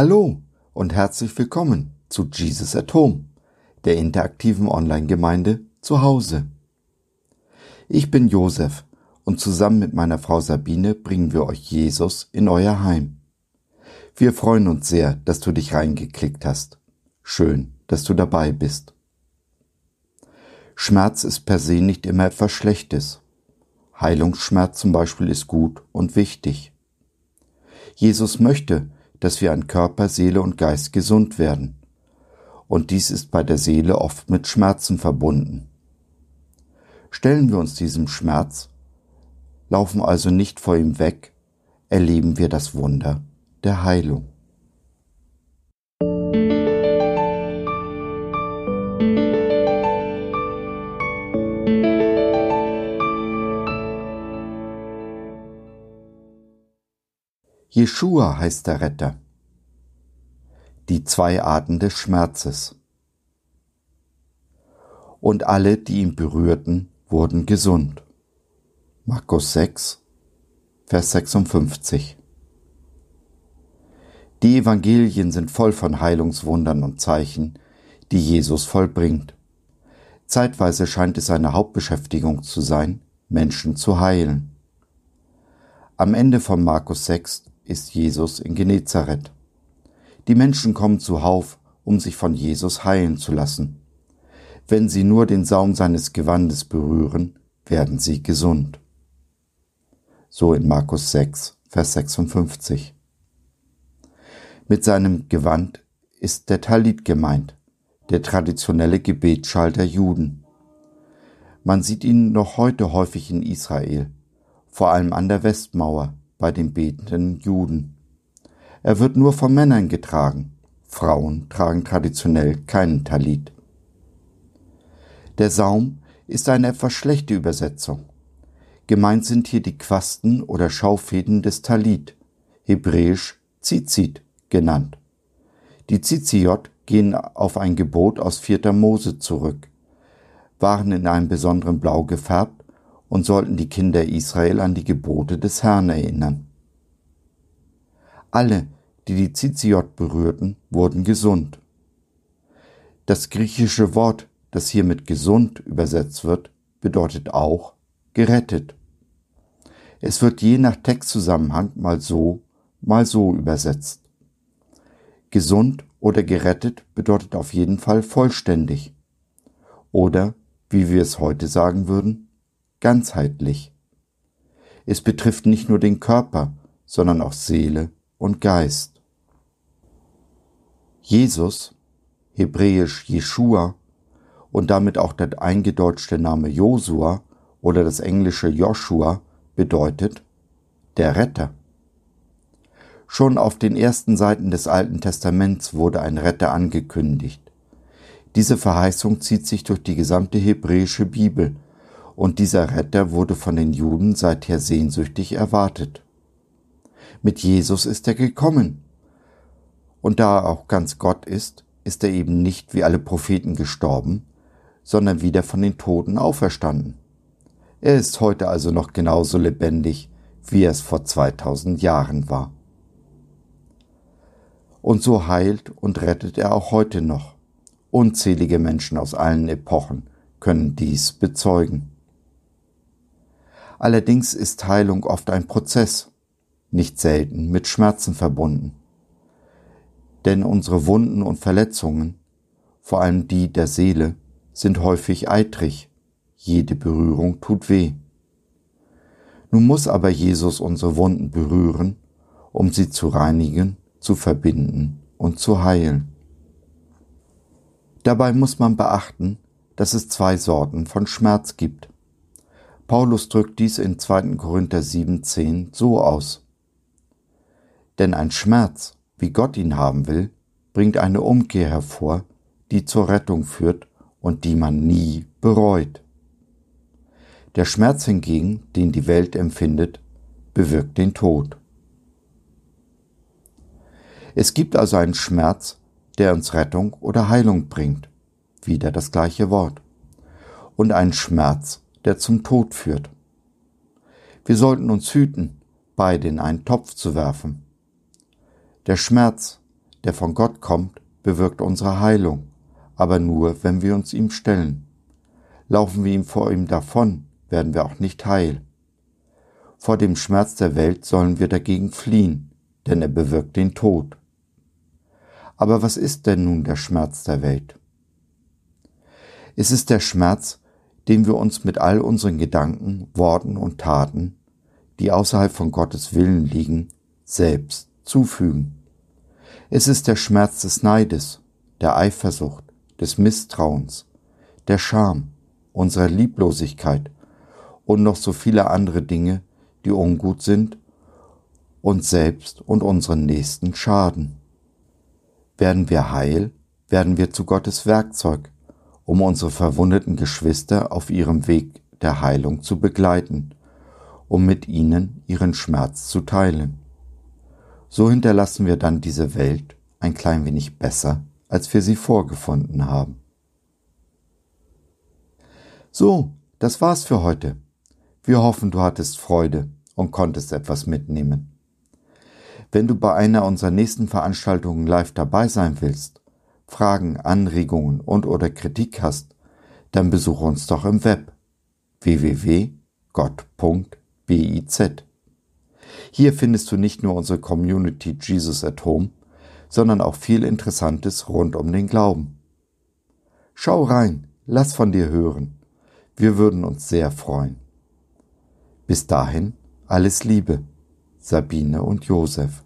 Hallo und herzlich willkommen zu Jesus at Home, der interaktiven Online-Gemeinde zu Hause. Ich bin Josef und zusammen mit meiner Frau Sabine bringen wir euch Jesus in euer Heim. Wir freuen uns sehr, dass du dich reingeklickt hast. Schön, dass du dabei bist. Schmerz ist per se nicht immer etwas Schlechtes. Heilungsschmerz zum Beispiel ist gut und wichtig. Jesus möchte, dass wir an Körper, Seele und Geist gesund werden. Und dies ist bei der Seele oft mit Schmerzen verbunden. Stellen wir uns diesem Schmerz, laufen also nicht vor ihm weg, erleben wir das Wunder der Heilung. Jeschua heißt der Retter. Die zwei Arten des Schmerzes. Und alle, die ihn berührten, wurden gesund. Markus 6, Vers 56. Die Evangelien sind voll von Heilungswundern und Zeichen, die Jesus vollbringt. Zeitweise scheint es seine Hauptbeschäftigung zu sein, Menschen zu heilen. Am Ende von Markus 6 ist Jesus in Genezareth. Die Menschen kommen zuhauf, um sich von Jesus heilen zu lassen. Wenn sie nur den Saum seines Gewandes berühren, werden sie gesund. So in Markus 6, Vers 56. Mit seinem Gewand ist der Talit gemeint, der traditionelle Gebetsschal der Juden. Man sieht ihn noch heute häufig in Israel, vor allem an der Westmauer, bei den betenden Juden. Er wird nur von Männern getragen. Frauen tragen traditionell keinen Talit. Der Saum ist eine etwas schlechte Übersetzung. Gemeint sind hier die Quasten oder Schaufäden des Talit, hebräisch Zizit genannt. Die Ziziot gehen auf ein Gebot aus 4. Mose zurück, waren in einem besonderen Blau gefärbt und sollten die Kinder Israel an die Gebote des Herrn erinnern. Alle, die die Ziziot berührten, wurden gesund. Das griechische Wort, das hier mit gesund übersetzt wird, bedeutet auch gerettet. Es wird je nach Textzusammenhang mal so, mal so übersetzt. Gesund oder gerettet bedeutet auf jeden Fall vollständig. Oder, wie wir es heute sagen würden, ganzheitlich. Es betrifft nicht nur den Körper, sondern auch Seele und Geist. Jesus, hebräisch Jeshua und damit auch der eingedeutschte Name Josua oder das englische Joshua bedeutet der Retter. Schon auf den ersten Seiten des Alten Testaments wurde ein Retter angekündigt. Diese Verheißung zieht sich durch die gesamte hebräische Bibel und dieser Retter wurde von den Juden seither sehnsüchtig erwartet. Mit Jesus ist er gekommen. Und da er auch ganz Gott ist, ist er eben nicht wie alle Propheten gestorben, sondern wieder von den Toten auferstanden. Er ist heute also noch genauso lebendig, wie er es vor 2000 Jahren war. Und so heilt und rettet er auch heute noch. Unzählige Menschen aus allen Epochen können dies bezeugen. Allerdings ist Heilung oft ein Prozess, nicht selten mit Schmerzen verbunden. Denn unsere Wunden und Verletzungen, vor allem die der Seele, sind häufig eitrig. Jede Berührung tut weh. Nun muss aber Jesus unsere Wunden berühren, um sie zu reinigen, zu verbinden und zu heilen. Dabei muss man beachten, dass es zwei Sorten von Schmerz gibt. Paulus drückt dies in 2. Korinther 7,10 so aus. Denn ein Schmerz, wie Gott ihn haben will, bringt eine Umkehr hervor, die zur Rettung führt und die man nie bereut. Der Schmerz hingegen, den die Welt empfindet, bewirkt den Tod. Es gibt also einen Schmerz, der uns Rettung oder Heilung bringt, wieder das gleiche Wort, und einen Schmerz, der zum Tod führt. Wir sollten uns hüten, beide in einen Topf zu werfen. Der Schmerz, der von Gott kommt, bewirkt unsere Heilung, aber nur, wenn wir uns ihm stellen. Laufen wir ihm vor ihm davon, werden wir auch nicht heil. Vor dem Schmerz der Welt sollen wir dagegen fliehen, denn er bewirkt den Tod. Aber was ist denn nun der Schmerz der Welt? Es ist der Schmerz, den wir uns mit all unseren Gedanken, Worten und Taten, die außerhalb von Gottes Willen liegen, selbst zufügen. Es ist der Schmerz des Neides, der Eifersucht, des Misstrauens, der Scham, unserer Lieblosigkeit und noch so viele andere Dinge, die ungut sind, uns selbst und unseren Nächsten schaden. Werden wir heil, werden wir zu Gottes Werkzeug, um unsere verwundeten Geschwister auf ihrem Weg der Heilung zu begleiten, um mit ihnen ihren Schmerz zu teilen. So hinterlassen wir dann diese Welt ein klein wenig besser, als wir sie vorgefunden haben. So, das war's für heute. Wir hoffen, du hattest Freude und konntest etwas mitnehmen. Wenn du bei einer unserer nächsten Veranstaltungen live dabei sein willst, Fragen, Anregungen und oder Kritik hast, dann besuche uns doch im Web www.gott.biz. Hier findest du nicht nur unsere Community Jesus at Home, sondern auch viel Interessantes rund um den Glauben. Schau rein, lass von dir hören. Wir würden uns sehr freuen. Bis dahin alles Liebe, Sabine und Josef.